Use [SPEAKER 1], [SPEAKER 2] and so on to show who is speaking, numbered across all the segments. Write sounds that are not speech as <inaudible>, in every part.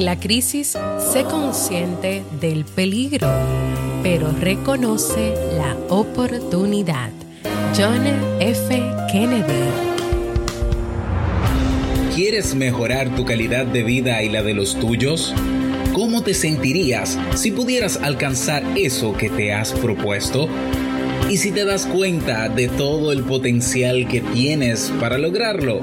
[SPEAKER 1] La crisis, sé consciente del peligro, pero reconoce la oportunidad. John F. Kennedy.
[SPEAKER 2] ¿Quieres mejorar tu calidad de vida y la de los tuyos? ¿Cómo te sentirías si pudieras alcanzar eso que te has propuesto? ¿Y si te das cuenta de todo el potencial que tienes para lograrlo?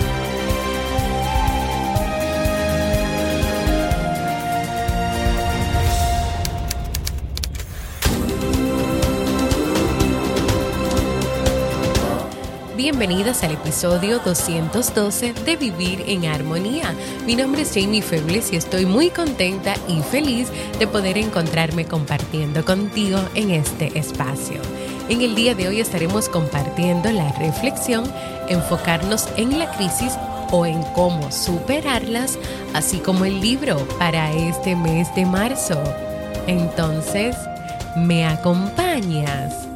[SPEAKER 1] Bienvenidas al episodio 212 de Vivir en Armonía. Mi nombre es Jamie Febles y estoy muy contenta y feliz de poder encontrarme compartiendo contigo en este espacio. En el día de hoy estaremos compartiendo la reflexión, enfocarnos en la crisis o en cómo superarlas, así como el libro para este mes de marzo. Entonces, ¿me acompañas?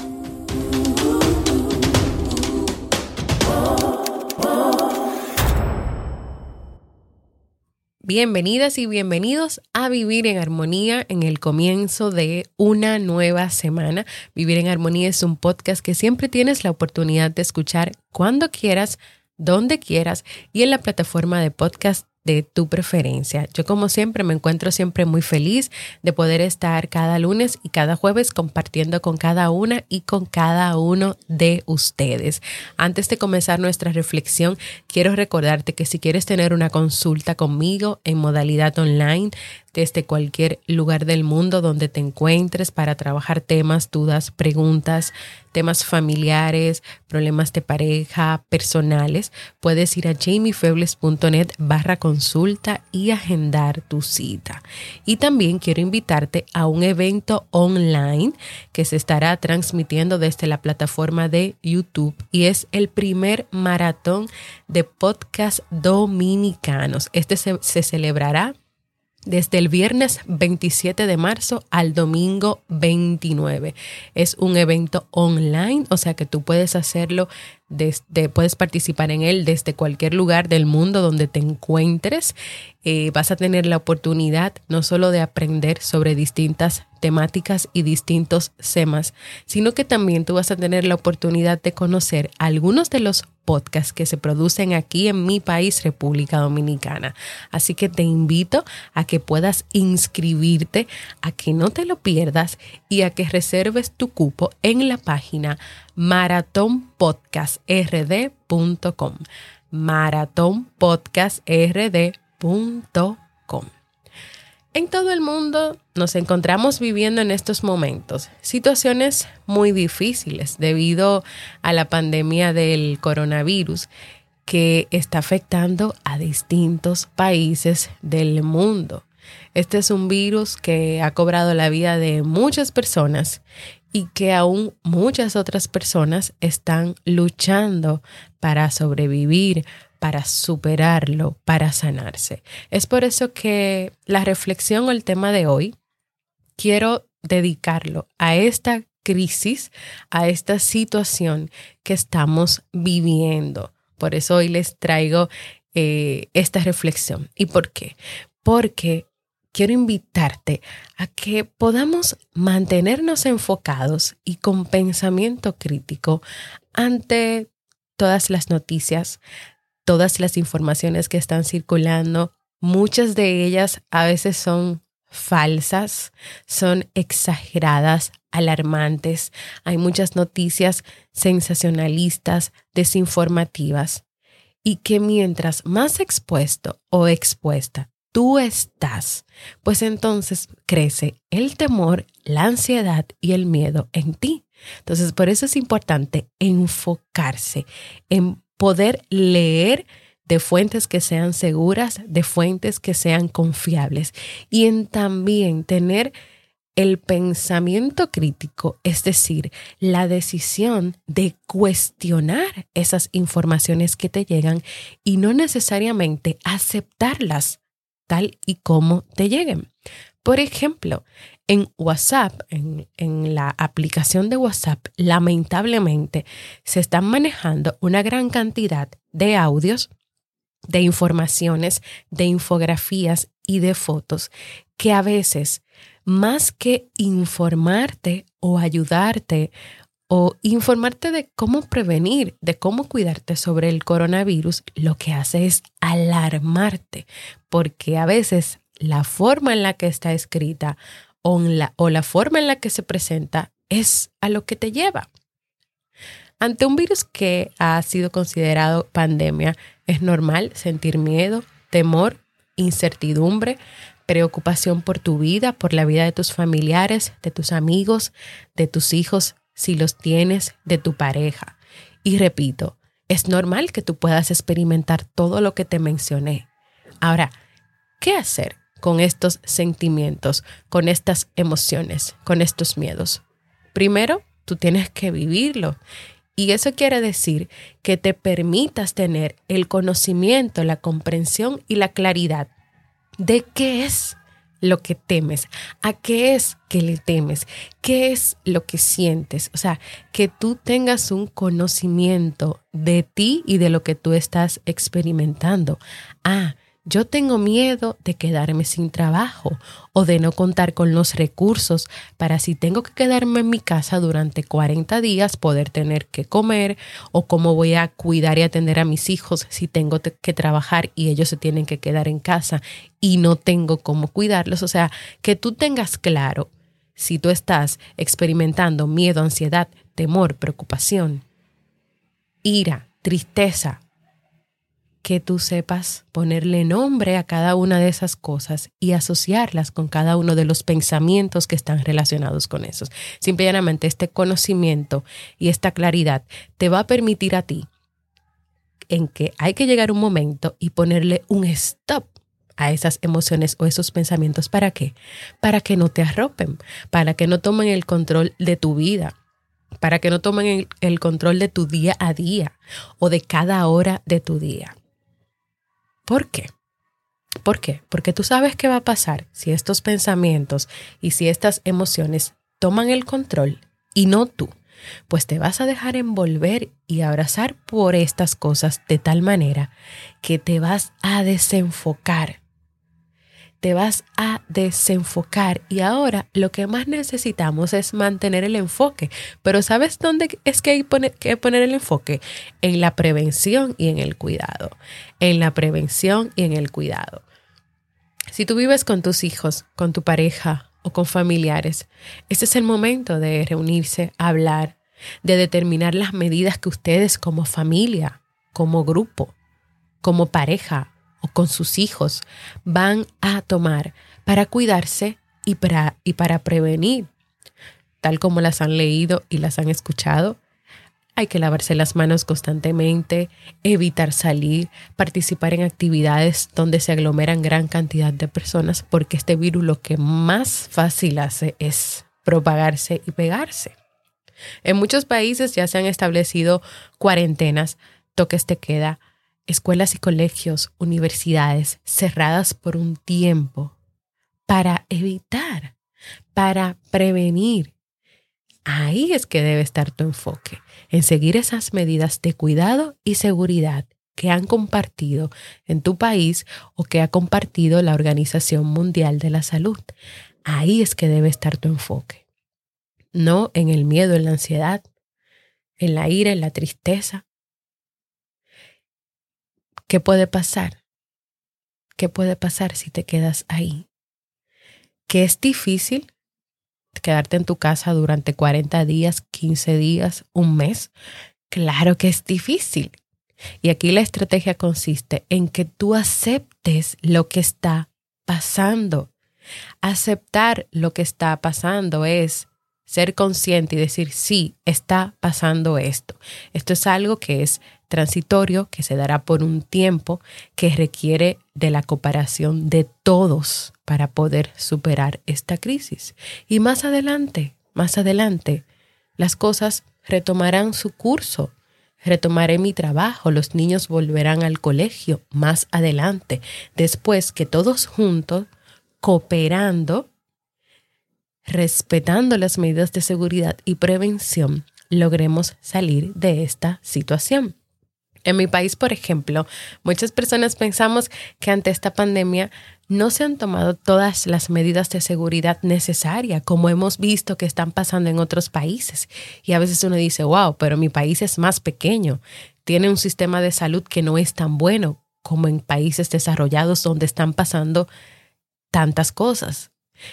[SPEAKER 1] Bienvenidas y bienvenidos a Vivir en Armonía en el comienzo de una nueva semana. Vivir en Armonía es un podcast que siempre tienes la oportunidad de escuchar cuando quieras, donde quieras y en la plataforma de podcast de tu preferencia. Yo como siempre me encuentro siempre muy feliz de poder estar cada lunes y cada jueves compartiendo con cada una y con cada uno de ustedes. Antes de comenzar nuestra reflexión, quiero recordarte que si quieres tener una consulta conmigo en modalidad online, desde cualquier lugar del mundo donde te encuentres para trabajar temas, dudas, preguntas, temas familiares, problemas de pareja, personales, puedes ir a jamiefebles.net barra consulta y agendar tu cita. Y también quiero invitarte a un evento online que se estará transmitiendo desde la plataforma de YouTube y es el primer maratón de podcast dominicanos. Este se, se celebrará desde el viernes 27 de marzo al domingo 29. Es un evento online, o sea que tú puedes hacerlo desde, puedes participar en él desde cualquier lugar del mundo donde te encuentres. Eh, vas a tener la oportunidad no solo de aprender sobre distintas temáticas y distintos temas, sino que también tú vas a tener la oportunidad de conocer algunos de los podcasts que se producen aquí en mi país, República Dominicana. Así que te invito a que puedas inscribirte, a que no te lo pierdas y a que reserves tu cupo en la página maratonpodcastrd.com. maratonpodcastrd.com. En todo el mundo nos encontramos viviendo en estos momentos situaciones muy difíciles debido a la pandemia del coronavirus que está afectando a distintos países del mundo. Este es un virus que ha cobrado la vida de muchas personas y que aún muchas otras personas están luchando para sobrevivir, para superarlo, para sanarse. Es por eso que la reflexión o el tema de hoy quiero dedicarlo a esta crisis, a esta situación que estamos viviendo. Por eso hoy les traigo eh, esta reflexión. ¿Y por qué? Porque quiero invitarte a que podamos mantenernos enfocados y con pensamiento crítico ante todas las noticias, todas las informaciones que están circulando. Muchas de ellas a veces son falsas, son exageradas, alarmantes. Hay muchas noticias sensacionalistas, desinformativas. Y que mientras más expuesto o expuesta tú estás, pues entonces crece el temor, la ansiedad y el miedo en ti. Entonces, por eso es importante enfocarse en poder leer de fuentes que sean seguras, de fuentes que sean confiables y en también tener el pensamiento crítico, es decir, la decisión de cuestionar esas informaciones que te llegan y no necesariamente aceptarlas tal y como te lleguen. Por ejemplo, en WhatsApp, en, en, la aplicación de WhatsApp, lamentablemente se están manejando una gran cantidad de audios, de informaciones, de infografías y de fotos que a veces, más que informarte o ayudarte o informarte de cómo prevenir, de cómo cuidarte sobre el coronavirus, lo que hace es alarmarte, porque a veces la forma en la que está escrita o la, o la forma en la que se presenta es a lo que te lleva. Ante un virus que ha sido considerado pandemia, es normal sentir miedo, temor, incertidumbre, preocupación por tu vida, por la vida de tus familiares, de tus amigos, de tus hijos, si los tienes, de tu pareja. Y repito, es normal que tú puedas experimentar todo lo que te mencioné. Ahora, ¿qué hacer con estos sentimientos, con estas emociones, con estos miedos? Primero, tú tienes que vivirlo. Y eso quiere decir que te permitas tener el conocimiento, la comprensión y la claridad de qué es lo que temes, a qué es que le temes, qué es lo que sientes. O sea, que tú tengas un conocimiento de ti y de lo que tú estás experimentando. Ah, yo tengo miedo de quedarme sin trabajo o de no contar con los recursos para si tengo que quedarme en mi casa durante 40 días poder tener que comer o cómo voy a cuidar y atender a mis hijos si tengo que trabajar y ellos se tienen que quedar en casa y no tengo cómo cuidarlos. O sea, que tú tengas claro si tú estás experimentando miedo, ansiedad, temor, preocupación, ira, tristeza, que tú sepas ponerle nombre a cada una de esas cosas y asociarlas con cada uno de los pensamientos que están relacionados con esos. Simplemente este conocimiento y esta claridad te va a permitir a ti en que hay que llegar un momento y ponerle un stop a esas emociones o esos pensamientos. ¿Para qué? Para que no te arropen, para que no tomen el control de tu vida, para que no tomen el, control de tu día a día o de cada hora de tu día. ¿Por qué? ¿Por qué? Porque tú sabes qué va a pasar si estos pensamientos y si estas emociones toman el control y no tú, pues te vas a dejar envolver y abrazar por estas cosas de tal manera que te vas a desenfocar te vas a desenfocar y ahora lo que más necesitamos es mantener el enfoque. Pero ¿sabes dónde es que hay que poner el enfoque? En la prevención y en el cuidado. En la prevención y en el cuidado. Si tú vives con tus hijos, con tu pareja o con familiares, este es el momento de reunirse, hablar, de determinar las medidas que ustedes como familia, como grupo, como pareja con sus hijos van a tomar para cuidarse y para, y para prevenir. Tal como las han leído y las han escuchado, hay que lavarse las manos constantemente, evitar salir, participar en actividades donde se aglomeran gran cantidad de personas, porque este virus lo que más fácil hace es propagarse y pegarse. En muchos países ya se han establecido cuarentenas, toques de queda, escuelas y colegios, universidades cerradas por un tiempo para evitar, para prevenir. Ahí es que debe estar tu enfoque, en seguir esas medidas de cuidado y seguridad que han compartido en tu país o que ha compartido la Organización Mundial de la Salud. Ahí es que debe estar tu enfoque, no en el miedo, en la ansiedad, en la ira, en la tristeza, ¿Qué puede pasar? ¿Qué puede pasar si te quedas ahí? Que es difícil quedarte en tu casa durante 40 días, 15 días, un mes. Claro que es difícil. Y aquí la estrategia consiste en que tú aceptes lo que está pasando. Aceptar lo que está pasando es ser consciente y decir, sí, está pasando esto. Esto es algo que es transitorio, que se dará por un tiempo, que requiere de la cooperación de todos para poder superar esta crisis. Y más adelante, más adelante, las cosas retomarán su curso. Retomaré mi trabajo, los niños volverán al colegio más adelante, después que todos juntos, cooperando, respetando las medidas de seguridad y prevención, logremos salir de esta situación. En mi país, por ejemplo, muchas personas pensamos que ante esta pandemia no se han tomado todas las medidas de seguridad necesarias, como hemos visto que están pasando en otros países. Y a veces uno dice, wow, pero mi país es más pequeño, tiene un sistema de salud que no es tan bueno como en países desarrollados donde están pasando tantas cosas.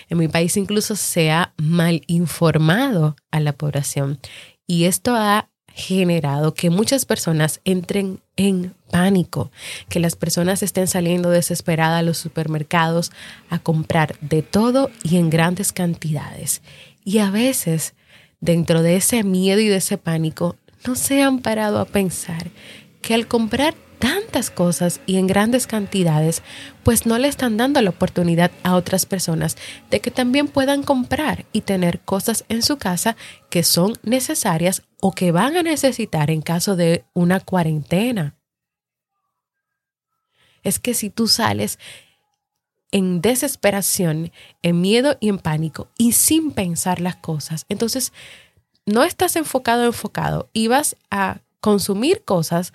[SPEAKER 1] En mi país incluso se ha mal informado a la población y esto ha generado que muchas personas entren en pánico, que las personas estén saliendo desesperadas a los supermercados a comprar de todo y en grandes cantidades. Y a veces, dentro de ese miedo y de ese pánico, no se han parado a pensar que al comprar tantas cosas y en grandes cantidades, pues no le están dando la oportunidad a otras personas de que también puedan comprar y tener cosas en su casa que son necesarias o que van a necesitar en caso de una cuarentena. Es que si tú sales en desesperación, en miedo y en pánico y sin pensar las cosas, entonces no estás enfocado, enfocado y vas a consumir cosas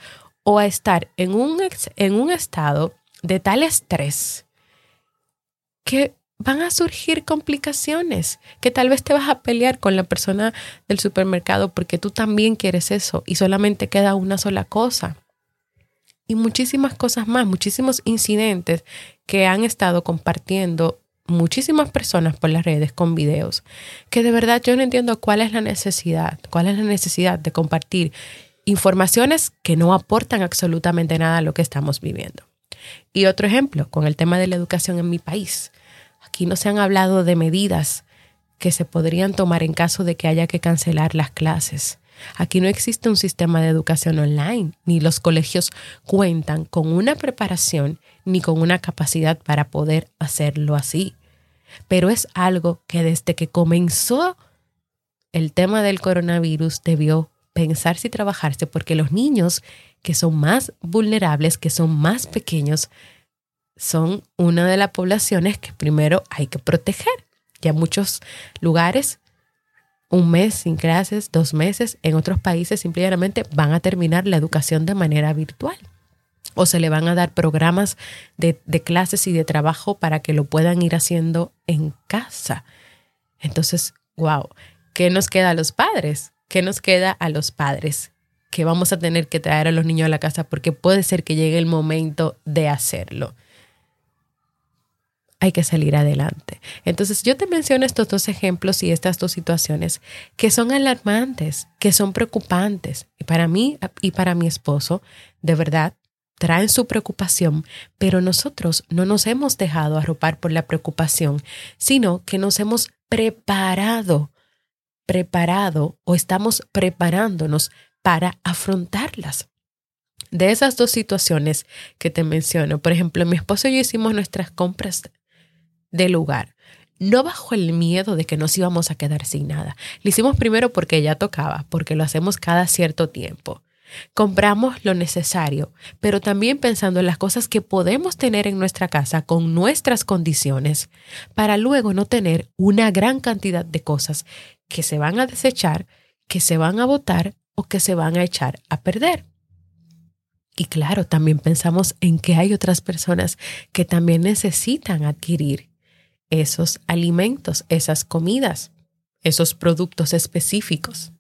[SPEAKER 1] o a estar en un, en un estado de tal estrés que van a surgir complicaciones, que tal vez te vas a pelear con la persona del supermercado porque tú también quieres eso y solamente queda una sola cosa. Y muchísimas cosas más, muchísimos incidentes que han estado compartiendo muchísimas personas por las redes con videos, que de verdad yo no entiendo cuál es la necesidad, cuál es la necesidad de compartir informaciones que no aportan absolutamente nada a lo que estamos viviendo. Y otro ejemplo, con el tema de la educación en mi país. Aquí no se han hablado de medidas que se podrían tomar en caso de que haya que cancelar las clases. Aquí no existe un sistema de educación online, ni los colegios cuentan con una preparación ni con una capacidad para poder hacerlo así. Pero es algo que desde que comenzó el tema del coronavirus debió pensarse y trabajarse porque los niños que son más vulnerables, que son más pequeños, son una de las poblaciones que primero hay que proteger. Ya muchos lugares, un mes sin clases, dos meses, en otros países simplemente van a terminar la educación de manera virtual o se le van a dar programas de, de, clases y de trabajo para que lo puedan ir haciendo en casa. Entonces, wow, ¿qué nos queda a los padres? ¿Qué nos queda a los padres? Que vamos a tener que traer a los niños a la casa porque puede ser que llegue el momento de hacerlo. Hay que salir adelante. Entonces yo te menciono estos dos ejemplos y estas dos situaciones que son alarmantes, que son preocupantes. Y para mí y para mi esposo, de verdad, traen su preocupación, pero nosotros no nos hemos dejado arropar por la preocupación, sino que nos hemos preparado preparado o estamos preparándonos para afrontarlas. De esas dos situaciones que te menciono, por ejemplo, mi esposo y yo hicimos nuestras compras de lugar, no bajo el miedo de que nos íbamos a quedar sin nada. Lo hicimos primero porque ya tocaba, porque lo hacemos cada cierto tiempo. Compramos lo necesario, pero también pensando en las cosas que podemos tener en nuestra casa con nuestras condiciones, para luego no tener una gran cantidad de cosas que se van a desechar, que se van a botar o que se van a echar a perder. Y claro, también pensamos en que hay otras personas que también necesitan adquirir esos alimentos, esas comidas, esos productos específicos.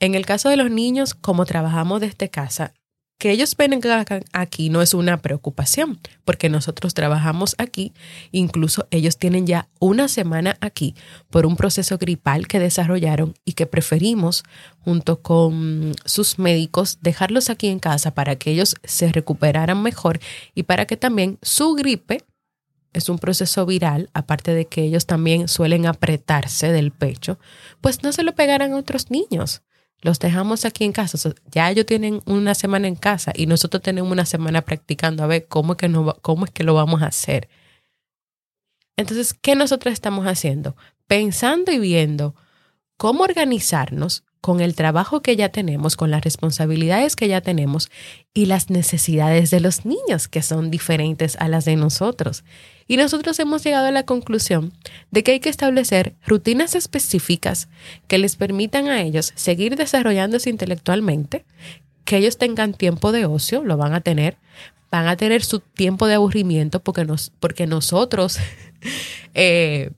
[SPEAKER 1] En el caso de los niños, como trabajamos desde casa, que ellos vengan aquí no es una preocupación, porque nosotros trabajamos aquí, incluso ellos tienen ya una semana aquí por un proceso gripal que desarrollaron y que preferimos, junto con sus médicos, dejarlos aquí en casa para que ellos se recuperaran mejor y para que también su gripe es un proceso viral, aparte de que ellos también suelen apretarse del pecho, pues no se lo pegarán a otros niños. Los dejamos aquí en casa. ya ellos tienen una semana en casa y nosotros tenemos una semana practicando a ver cómo es que, cómo es que lo vamos a hacer. Entonces, ¿qué nosotros estamos haciendo? Pensando y viendo cómo organizarnos con el trabajo que ya tenemos, con las responsabilidades que ya tenemos y las necesidades de los niños que son diferentes a las de nosotros. Y nosotros hemos llegado a la conclusión de que hay que establecer rutinas específicas que les permitan a ellos seguir desarrollándose intelectualmente, que ellos tengan tiempo de ocio, lo van a tener, van a tener su tiempo de aburrimiento porque, nos, porque nosotros <laughs> eh,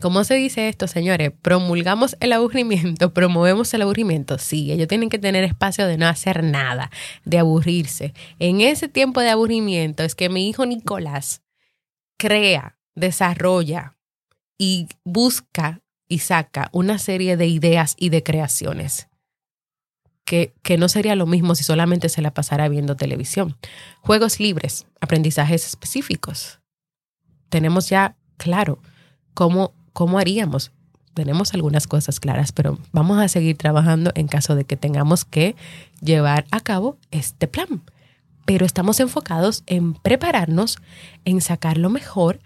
[SPEAKER 1] ¿Cómo se dice esto, señores? Promulgamos el aburrimiento, <laughs> promovemos el aburrimiento. Sí, ellos tienen que tener espacio de no hacer nada, de aburrirse. En ese tiempo de aburrimiento es que mi hijo Nicolás crea, desarrolla y busca y saca una serie de ideas y de creaciones. Que, que, no sería lo mismo si solamente se la pasara viendo televisión. Juegos libres, aprendizajes específicos. Tenemos ya claro cómo ¿cómo haríamos? Tenemos algunas cosas claras, pero vamos a seguir trabajando en caso de que tengamos que llevar a cabo este plan. Pero estamos enfocados en prepararnos, en sacar lo mejor,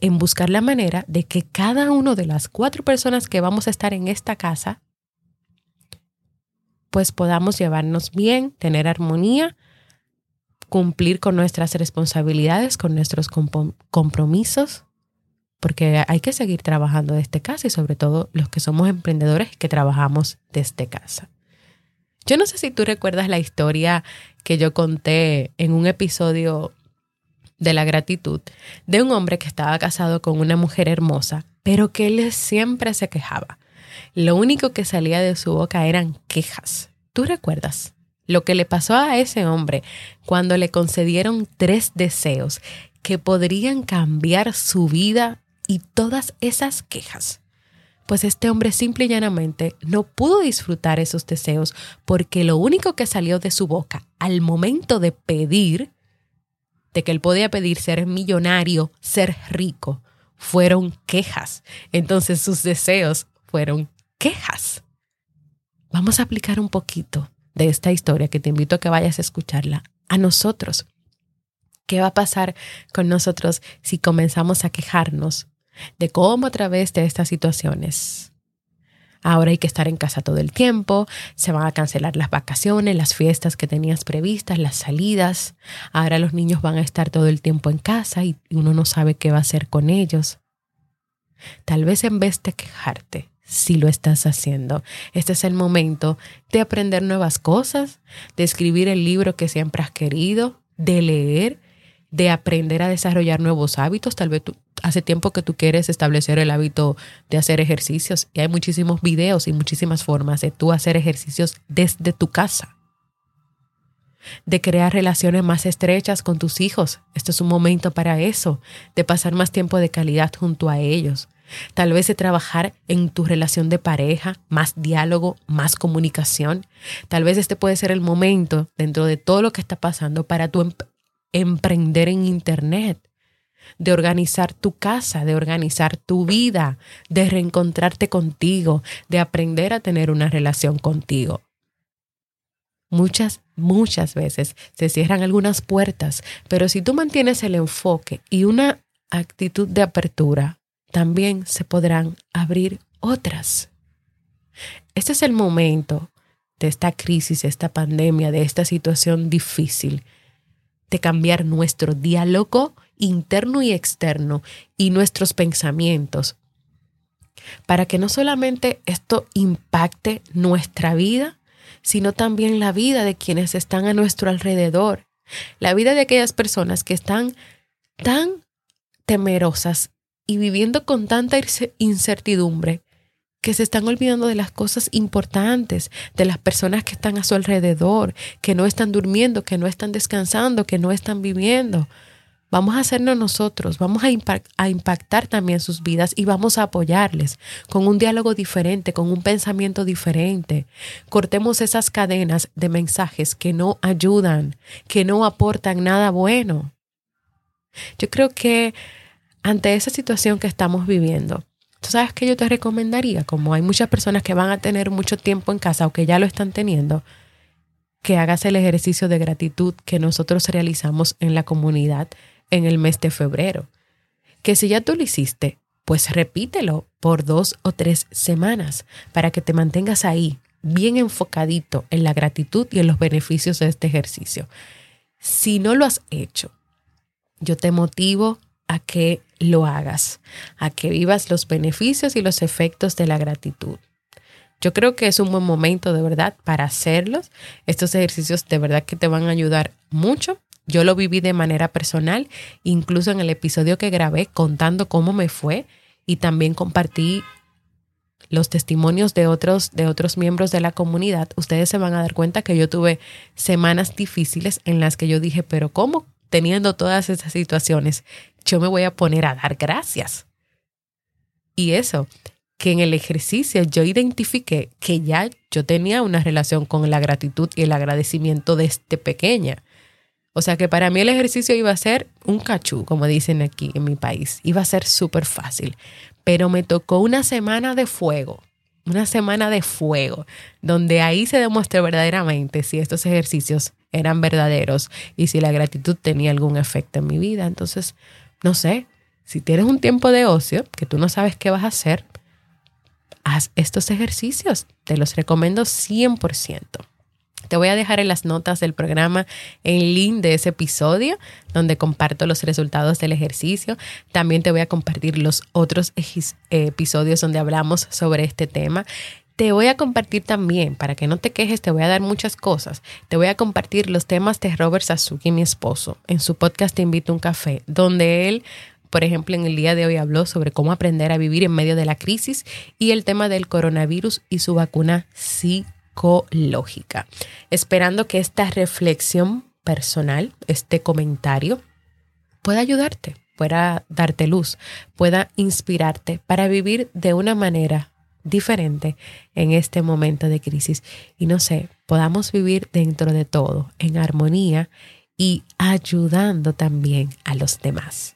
[SPEAKER 1] en buscar la manera de que cada una de las cuatro personas que vamos a estar en esta casa, pues podamos llevarnos bien, tener armonía, cumplir con nuestras responsabilidades, con nuestros compromisos porque hay que seguir trabajando desde casa y sobre todo los que somos emprendedores que trabajamos desde casa. Yo no sé si tú recuerdas la historia que yo conté en un episodio de la gratitud de un hombre que estaba casado con una mujer hermosa, pero que él siempre se quejaba. Lo único que salía de su boca eran quejas. ¿Tú recuerdas? Lo que le pasó a ese hombre cuando le concedieron tres deseos que podrían cambiar su vida y todas esas quejas. Pues este hombre simple y llanamente no pudo disfrutar esos deseos porque lo único que salió de su boca al momento de pedir, de que él podía pedir ser millonario, ser rico, fueron quejas. Entonces sus deseos fueron quejas. Vamos a aplicar un poquito de esta historia que te invito a que vayas a escucharla a nosotros. ¿Qué va a pasar con nosotros si comenzamos a quejarnos de cómo a través de estas situaciones Ahora hay que estar en casa todo el tiempo, se van a cancelar las vacaciones, las fiestas que tenías previstas, las salidas. Ahora los niños van a estar todo el tiempo en casa y uno no sabe qué va a hacer con ellos. Tal vez en vez de quejarte, si lo estás haciendo, este es el momento de aprender nuevas cosas, de escribir el libro que siempre has querido, de leer, de aprender a desarrollar nuevos hábitos. Tal vez tú, hace tiempo que tú quieres establecer el hábito de hacer ejercicios y hay muchísimos videos y muchísimas formas de tú hacer ejercicios desde tu casa. De crear relaciones más estrechas con tus hijos. Este es un momento para eso, de pasar más tiempo de calidad junto a ellos. Tal vez de trabajar en tu relación de pareja, más diálogo, más comunicación. Tal vez este puede ser el momento dentro de todo lo que está pasando para tú emprender en Internet de organizar tu casa, de organizar tu vida, de reencontrarte contigo, de aprender a tener una relación contigo. Muchas, muchas veces se cierran algunas puertas, pero si tú mantienes el enfoque y una actitud de apertura, también se podrán abrir otras. Este es el momento de esta crisis, esta pandemia, de esta situación difícil, de cambiar nuestro diálogo interno y externo y nuestros pensamientos, para que no solamente esto impacte nuestra vida, sino también la vida de quienes están a nuestro alrededor, la vida de aquellas personas que están tan temerosas y viviendo con tanta incertidumbre que se están olvidando de las cosas importantes, de las personas que están a su alrededor, que no están durmiendo, que no están descansando, que no están viviendo. Vamos a hacernos nosotros, vamos a, impactar también sus vidas y vamos a apoyarles con un diálogo diferente, con un pensamiento diferente. Cortemos esas cadenas de mensajes que no ayudan, que no aportan nada bueno. Yo creo que ante esa situación que estamos viviendo, tú sabes que yo te recomendaría, como hay muchas personas que van a tener mucho tiempo en casa o que ya lo están teniendo, que hagas el ejercicio de gratitud que nosotros realizamos en la comunidad en el mes de febrero. Que si ya tú lo hiciste, pues repítelo por dos o tres semanas para que te mantengas ahí, bien enfocadito en la gratitud y en los beneficios de este ejercicio. Si no lo has hecho, yo te motivo a que lo hagas, a que vivas los beneficios y los efectos de la gratitud. Yo creo que es un buen momento de verdad para hacerlos. Estos ejercicios de verdad que te van a ayudar mucho. Yo lo viví de manera personal, incluso en el episodio que grabé contando cómo me fue y también compartí los testimonios de otros de otros miembros de la comunidad. Ustedes se van a dar cuenta que yo tuve semanas difíciles en las que yo dije, pero ¿cómo teniendo todas esas situaciones yo me voy a poner a dar gracias? Y eso, que en el ejercicio yo identifiqué que ya yo tenía una relación con la gratitud y el agradecimiento desde pequeña. O sea que para mí el ejercicio iba a ser un cachú, como dicen aquí en mi país. Iba a ser súper fácil. Pero me tocó una semana de fuego, una semana de fuego, donde ahí se demostró verdaderamente si estos ejercicios eran verdaderos y si la gratitud tenía algún efecto en mi vida. Entonces, no sé, si tienes un tiempo de ocio que tú no sabes qué vas a hacer, haz estos ejercicios. Te los recomiendo 100%. Te voy a dejar en las notas del programa el link de ese episodio donde comparto los resultados del ejercicio. También te voy a compartir los otros episodios donde hablamos sobre este tema. Te voy a compartir también, para que no te quejes, te voy a dar muchas cosas. Te voy a compartir los temas de Robert Sasuki, mi esposo, en su podcast Te invito a un café, donde él por ejemplo, en el día de hoy habló sobre cómo aprender a vivir en medio de la crisis y el tema del coronavirus y su vacuna psicológica. Esperando que esta reflexión personal, este comentario, pueda ayudarte, pueda darte luz, pueda inspirarte para vivir de una manera diferente en este momento de crisis. Y no sé, podamos vivir dentro de todo en armonía y ayudando también a los demás.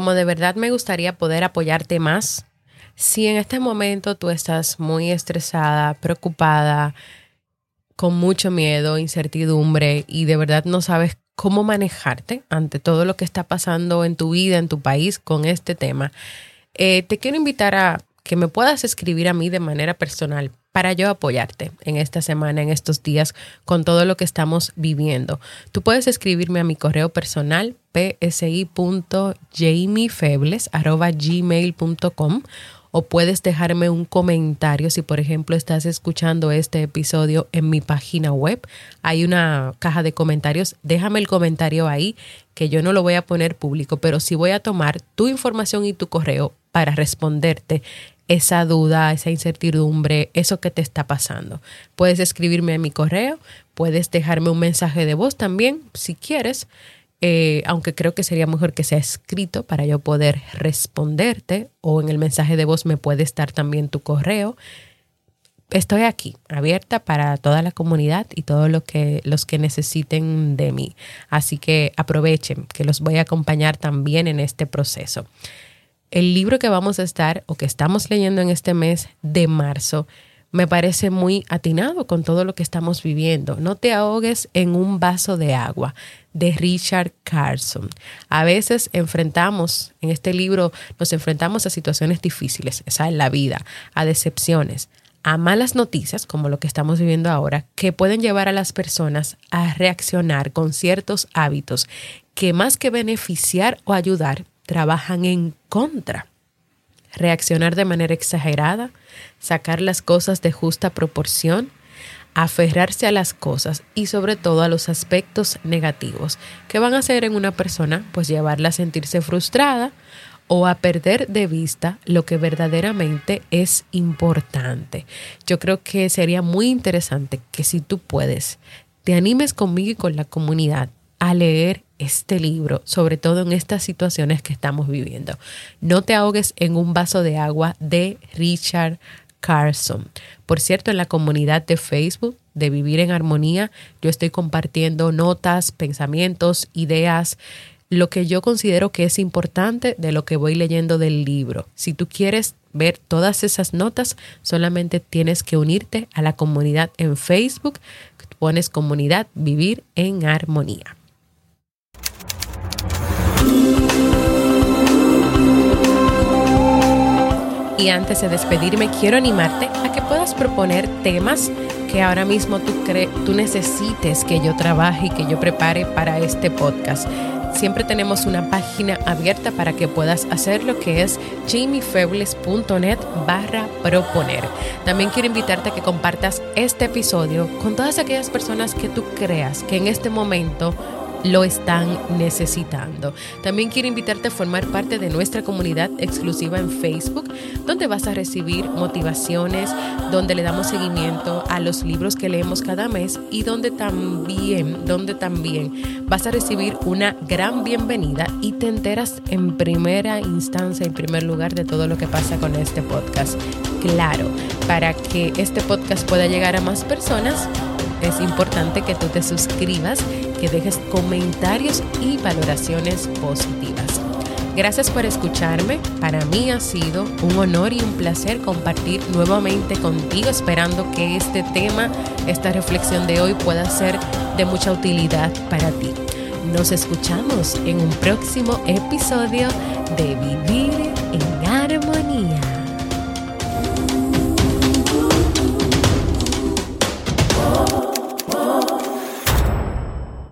[SPEAKER 1] Como de verdad me gustaría poder apoyarte más. Si en este momento tú estás muy estresada, preocupada, con mucho miedo, incertidumbre y de verdad no sabes cómo manejarte ante todo lo que está pasando en tu vida, en tu país con este tema, eh, te quiero invitar a que me puedas escribir a mí de manera personal para yo apoyarte en esta semana, en estos días, con todo lo que estamos viviendo. Tú puedes escribirme a mi correo personal psi.jamiefebles.gmail.com o puedes dejarme un comentario si, por ejemplo, estás escuchando este episodio en mi página web. Hay una caja de comentarios. Déjame el comentario ahí, que yo no lo voy a poner público, pero sí voy a tomar tu información y tu correo para responderte esa duda, esa incertidumbre, eso que te está pasando. Puedes escribirme en mi correo, puedes dejarme un mensaje de voz también, si quieres, eh, aunque creo que sería mejor que sea escrito para yo poder responderte, o en el mensaje de voz me puedes dar también tu correo. Estoy aquí, abierta para toda la comunidad y todos lo que, los que necesiten de mí. Así que aprovechen que los voy a acompañar también en este proceso el libro que vamos a estar o que estamos leyendo en este mes de marzo me parece muy atinado con todo lo que estamos viviendo. No te ahogues en un vaso de agua de Richard Carson. A veces enfrentamos, en este libro nos enfrentamos a situaciones difíciles, esa es la vida, a decepciones, a malas noticias, como lo que estamos viviendo ahora, que pueden llevar a las personas a reaccionar con ciertos hábitos que más que beneficiar o ayudar, trabajan en contra. reaccionar de manera exagerada, sacar las cosas de justa proporción, aferrarse a las cosas y sobre todo a los aspectos negativos que van a hacer en una persona pues llevarla a sentirse frustrada o a perder de vista lo que verdaderamente es importante. Yo creo que sería muy interesante que si tú puedes, te animes conmigo y con la comunidad a leer este libro, sobre todo en estas situaciones que estamos viviendo. No te ahogues en un vaso de agua de Richard Carson. Por cierto, en la comunidad de Facebook de Vivir en Armonía, yo estoy compartiendo notas, pensamientos, ideas, lo que yo considero que es importante de lo que voy leyendo del libro. Si tú quieres ver todas esas notas, solamente tienes que unirte a la comunidad en Facebook. Pones comunidad Vivir en Armonía. Y antes de despedirme, quiero animarte a que puedas proponer temas que ahora mismo tú, tú necesites que yo trabaje y que yo prepare para este podcast. Siempre tenemos una página abierta para que puedas hacerlo que es jamiefebles.net barra proponer. También quiero invitarte a que compartas este episodio con todas aquellas personas que tú creas que en este momento lo están necesitando. También quiero invitarte a formar parte de nuestra comunidad exclusiva en Facebook, donde vas a recibir motivaciones, donde le damos seguimiento a los libros que leemos cada mes y donde también, donde también vas a recibir una gran bienvenida y te enteras en primera instancia, en primer lugar, de todo lo que pasa con este podcast. Claro, para que este podcast pueda llegar a más personas, es importante que tú te suscribas, que dejes comentarios y valoraciones positivas. Gracias por escucharme. Para mí ha sido un honor y un placer compartir nuevamente contigo, esperando que este tema, esta reflexión de hoy pueda ser de mucha utilidad para ti. Nos escuchamos en un próximo episodio de Vivir en Armonía.